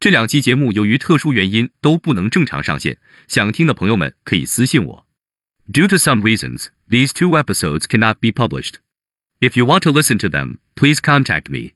这两期节目由于特殊原因都不能正常上线想听的朋友们可以私信我 due to some reasons these two episodes cannot be published if you want to listen to them please contact me